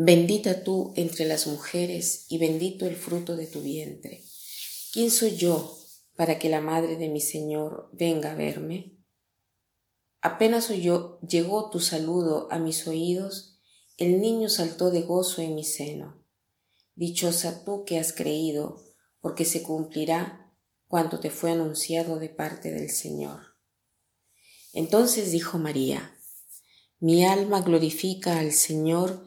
Bendita tú entre las mujeres y bendito el fruto de tu vientre. ¿Quién soy yo para que la madre de mi Señor venga a verme? Apenas oyó, llegó tu saludo a mis oídos, el niño saltó de gozo en mi seno. Dichosa tú que has creído, porque se cumplirá cuanto te fue anunciado de parte del Señor. Entonces dijo María, Mi alma glorifica al Señor,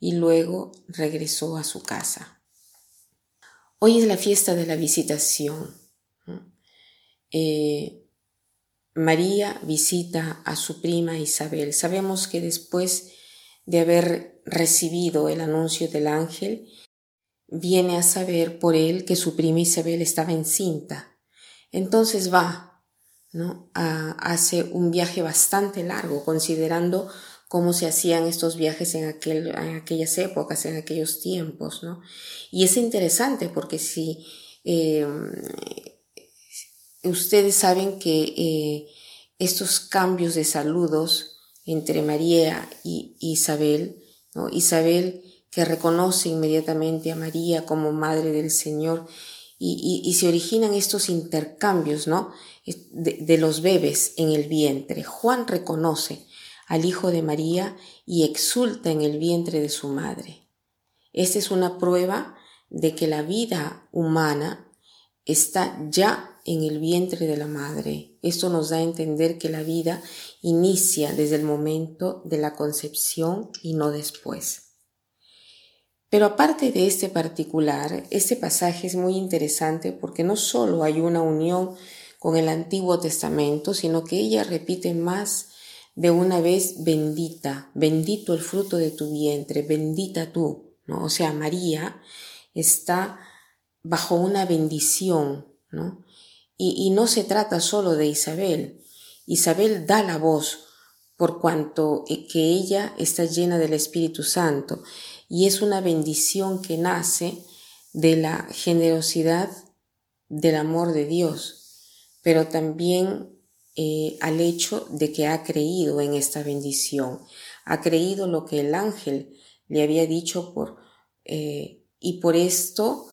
y luego regresó a su casa. Hoy es la fiesta de la visitación. Eh, María visita a su prima Isabel. Sabemos que después de haber recibido el anuncio del ángel, viene a saber por él que su prima Isabel estaba encinta. Entonces va, ¿no? hace un viaje bastante largo, considerando cómo se hacían estos viajes en, aquel, en aquellas épocas, en aquellos tiempos, ¿no? Y es interesante porque si em, ustedes saben que eh, estos cambios de saludos entre María y Isabel, ¿no? Isabel que reconoce inmediatamente a María como madre del Señor y, y, se originan estos intercambios, ¿no? De, de los bebés en el vientre. Juan reconoce al Hijo de María y exulta en el vientre de su madre. Esta es una prueba de que la vida humana está ya en el vientre de la madre. Esto nos da a entender que la vida inicia desde el momento de la concepción y no después. Pero aparte de este particular, este pasaje es muy interesante porque no solo hay una unión con el Antiguo Testamento, sino que ella repite más de una vez bendita, bendito el fruto de tu vientre, bendita tú, ¿no? O sea, María está bajo una bendición, ¿no? Y, y no se trata solo de Isabel. Isabel da la voz por cuanto eh, que ella está llena del Espíritu Santo y es una bendición que nace de la generosidad del amor de Dios, pero también eh, al hecho de que ha creído en esta bendición, ha creído lo que el ángel le había dicho por, eh, y por esto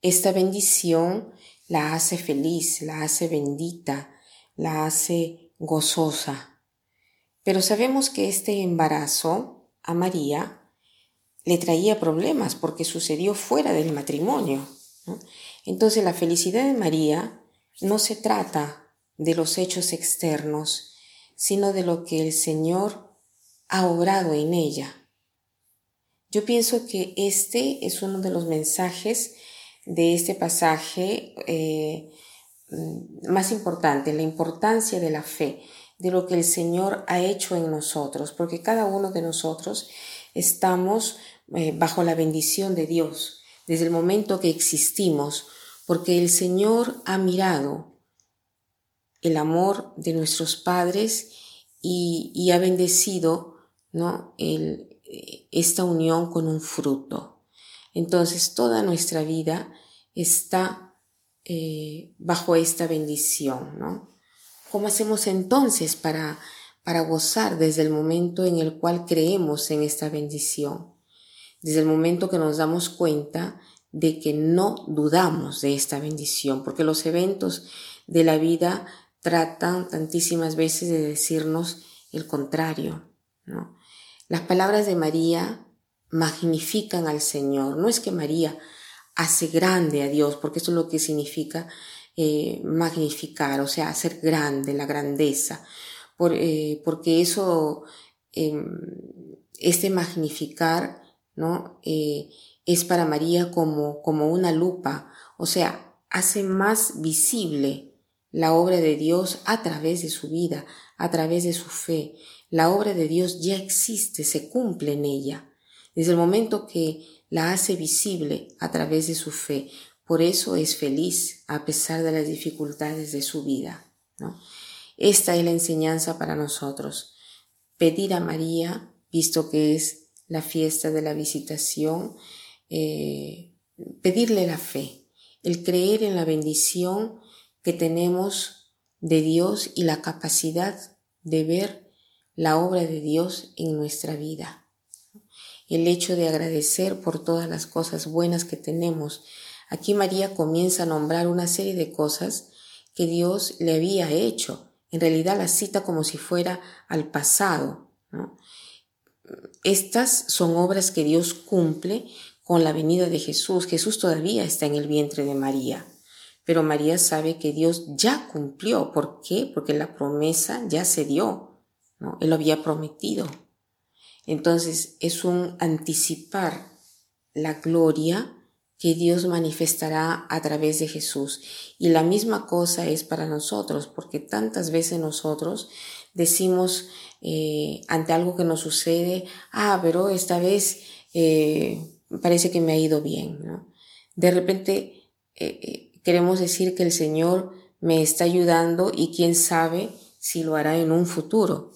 esta bendición la hace feliz, la hace bendita, la hace gozosa. Pero sabemos que este embarazo a María le traía problemas porque sucedió fuera del matrimonio. Entonces la felicidad de María no se trata de los hechos externos, sino de lo que el Señor ha obrado en ella. Yo pienso que este es uno de los mensajes de este pasaje eh, más importante, la importancia de la fe, de lo que el Señor ha hecho en nosotros, porque cada uno de nosotros estamos eh, bajo la bendición de Dios desde el momento que existimos, porque el Señor ha mirado el amor de nuestros padres y, ha bendecido ¿no? El, esta unión con un fruto. Entonces toda nuestra vida está eh, bajo esta bendición, ¿no? ¿Cómo hacemos entonces para, para gozar desde el momento en el cual creemos en esta bendición? Desde el momento que nos damos cuenta de que no dudamos de esta bendición, porque los eventos de la vida tratan tantísimas veces de decirnos el contrario, ¿no? Las palabras de María magnifican al Señor. No es que María hace grande a Dios, porque eso es lo que significa eh, magnificar, o sea, hacer grande, la grandeza, por, eh, porque eso, em, este magnificar, ¿no? Eh, es para María como, como una lupa, o sea, hace más visible la obra de Dios a través de su vida, a través de su fe. La obra de Dios ya existe, se cumple en ella, desde el momento que la hace visible a través de su fe. Por eso es feliz a pesar de las dificultades de su vida. ¿no? Esta es la enseñanza para nosotros. Pedir a María, visto que es la fiesta de la visitación, eh, pedirle la fe, el creer en la bendición que tenemos de Dios y la capacidad de ver la obra de Dios en nuestra vida. El hecho de agradecer por todas las cosas buenas que tenemos. Aquí María comienza a nombrar una serie de cosas que Dios le había hecho. En realidad la cita como si fuera al pasado. Estas son obras que Dios cumple con la venida de Jesús. Jesús todavía está en el vientre de María. Pero María sabe que Dios ya cumplió. ¿Por qué? Porque la promesa ya se dio. ¿no? Él lo había prometido. Entonces es un anticipar la gloria que Dios manifestará a través de Jesús. Y la misma cosa es para nosotros, porque tantas veces nosotros decimos eh, ante algo que nos sucede, ah, pero esta vez eh, parece que me ha ido bien, ¿no? De repente eh, eh, queremos decir que el Señor me está ayudando y quién sabe si lo hará en un futuro.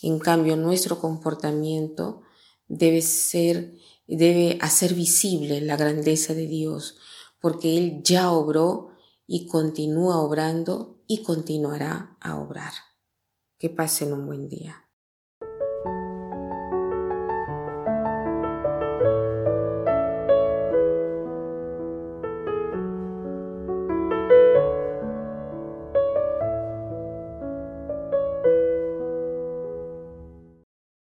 En cambio, nuestro comportamiento debe ser, debe hacer visible la grandeza de Dios, porque Él ya obró y continúa obrando y continuará a obrar. Que pasen un buen día.